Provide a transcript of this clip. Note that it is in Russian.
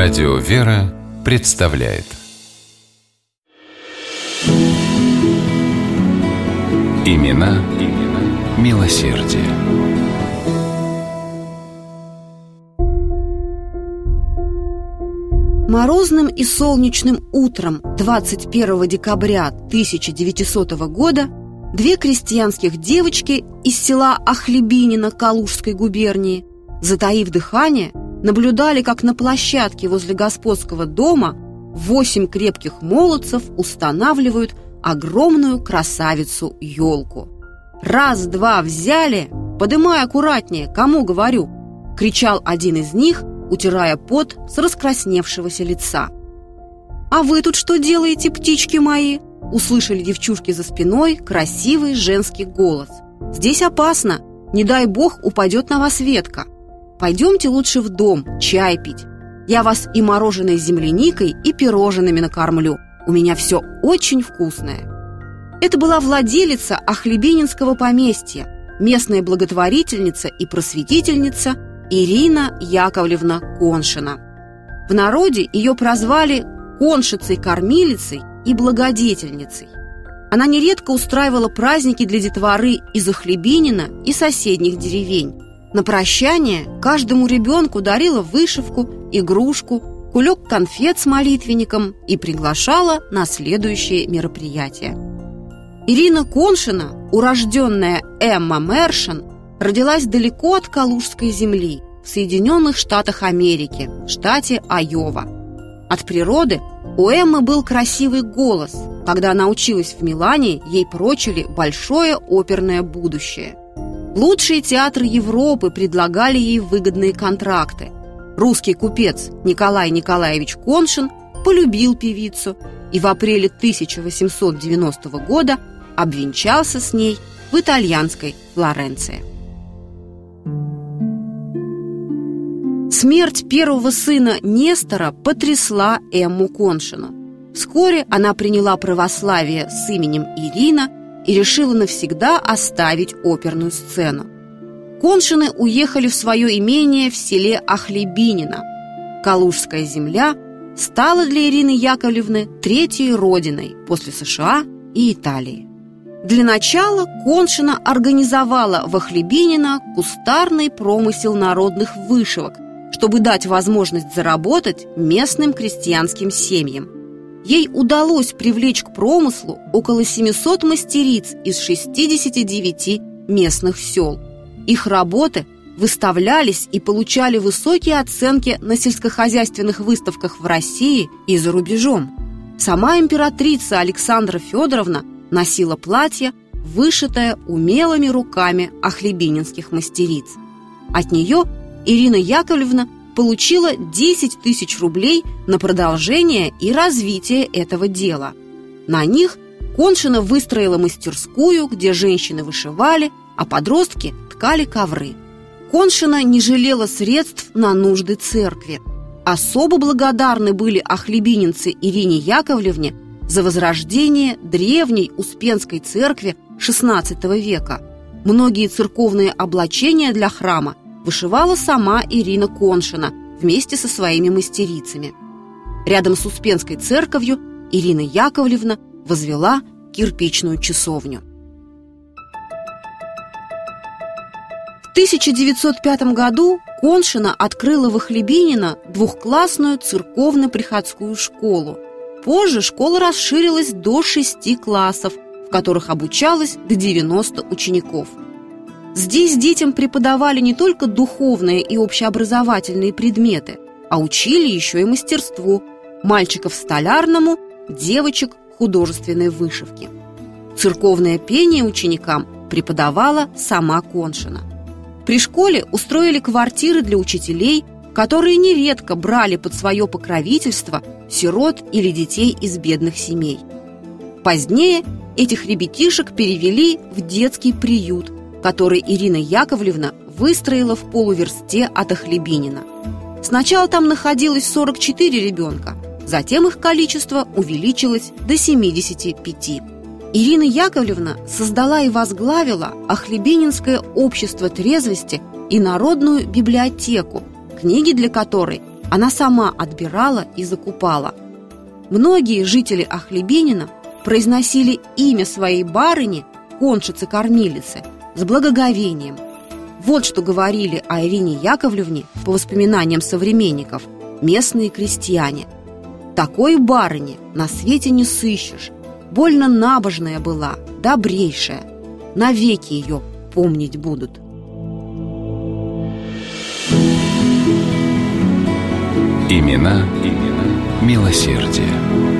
Радио «Вера» представляет Имена, имена милосердие. Морозным и солнечным утром 21 декабря 1900 года две крестьянских девочки из села Ахлебинина Калужской губернии, затаив дыхание, наблюдали, как на площадке возле господского дома восемь крепких молодцев устанавливают огромную красавицу-елку. «Раз-два взяли, подымай аккуратнее, кому говорю!» — кричал один из них, утирая пот с раскрасневшегося лица. «А вы тут что делаете, птички мои?» Услышали девчушки за спиной красивый женский голос. «Здесь опасно, не дай бог упадет на вас ветка. Пойдемте лучше в дом, чай пить. Я вас и мороженой земляникой, и пирожными накормлю. У меня все очень вкусное». Это была владелица Ахлебининского поместья, местная благотворительница и просветительница Ирина Яковлевна Коншина. В народе ее прозвали коншицей-кормилицей и благодетельницей. Она нередко устраивала праздники для детворы из Ахлебинина и соседних деревень. На прощание каждому ребенку дарила вышивку, игрушку, кулек конфет с молитвенником и приглашала на следующее мероприятие. Ирина Коншина, урожденная Эмма Мершин, родилась далеко от Калужской земли, в Соединенных Штатах Америки, штате Айова. От природы у Эммы был красивый голос. Когда она училась в Милане, ей прочили большое оперное будущее. Лучшие театры Европы предлагали ей выгодные контракты. Русский купец Николай Николаевич Коншин полюбил певицу и в апреле 1890 года обвенчался с ней в итальянской Флоренции. Смерть первого сына Нестора потрясла Эмму Коншину. Вскоре она приняла православие с именем Ирина и решила навсегда оставить оперную сцену. Коншины уехали в свое имение в селе Ахлебинино. Калужская земля стала для Ирины Яковлевны третьей родиной после США и Италии. Для начала Коншина организовала в Ахлебинино кустарный промысел народных вышивок – чтобы дать возможность заработать местным крестьянским семьям. Ей удалось привлечь к промыслу около 700 мастериц из 69 местных сел. Их работы выставлялись и получали высокие оценки на сельскохозяйственных выставках в России и за рубежом. Сама императрица Александра Федоровна носила платье, вышитое умелыми руками ахлебининских мастериц. От нее Ирина Яковлевна получила 10 тысяч рублей на продолжение и развитие этого дела. На них Коншина выстроила мастерскую, где женщины вышивали, а подростки ткали ковры. Коншина не жалела средств на нужды церкви. Особо благодарны были ахлебининцы Ирине Яковлевне за возрождение древней Успенской церкви XVI века. Многие церковные облачения для храма – вышивала сама Ирина Коншина вместе со своими мастерицами. Рядом с Успенской церковью Ирина Яковлевна возвела кирпичную часовню. В 1905 году Коншина открыла в Ихлебинино двухклассную церковно-приходскую школу. Позже школа расширилась до шести классов, в которых обучалось до 90 учеников – Здесь детям преподавали не только духовные и общеобразовательные предметы, а учили еще и мастерству – мальчиков столярному, девочек художественной вышивки. Церковное пение ученикам преподавала сама Коншина. При школе устроили квартиры для учителей, которые нередко брали под свое покровительство сирот или детей из бедных семей. Позднее этих ребятишек перевели в детский приют – который Ирина Яковлевна выстроила в полуверсте от Охлебинина. Сначала там находилось 44 ребенка, затем их количество увеличилось до 75. Ирина Яковлевна создала и возглавила Охлебининское общество трезвости и народную библиотеку, книги для которой Она сама отбирала и закупала. Многие жители Ахлебинина произносили имя своей барыни, коншицы-кормилицы, с благоговением. Вот что говорили о Ирине Яковлевне по воспоминаниям современников местные крестьяне. Такой барыни на свете не сыщешь. Больно набожная была, добрейшая. Навеки ее помнить будут. Имена, имена милосердие.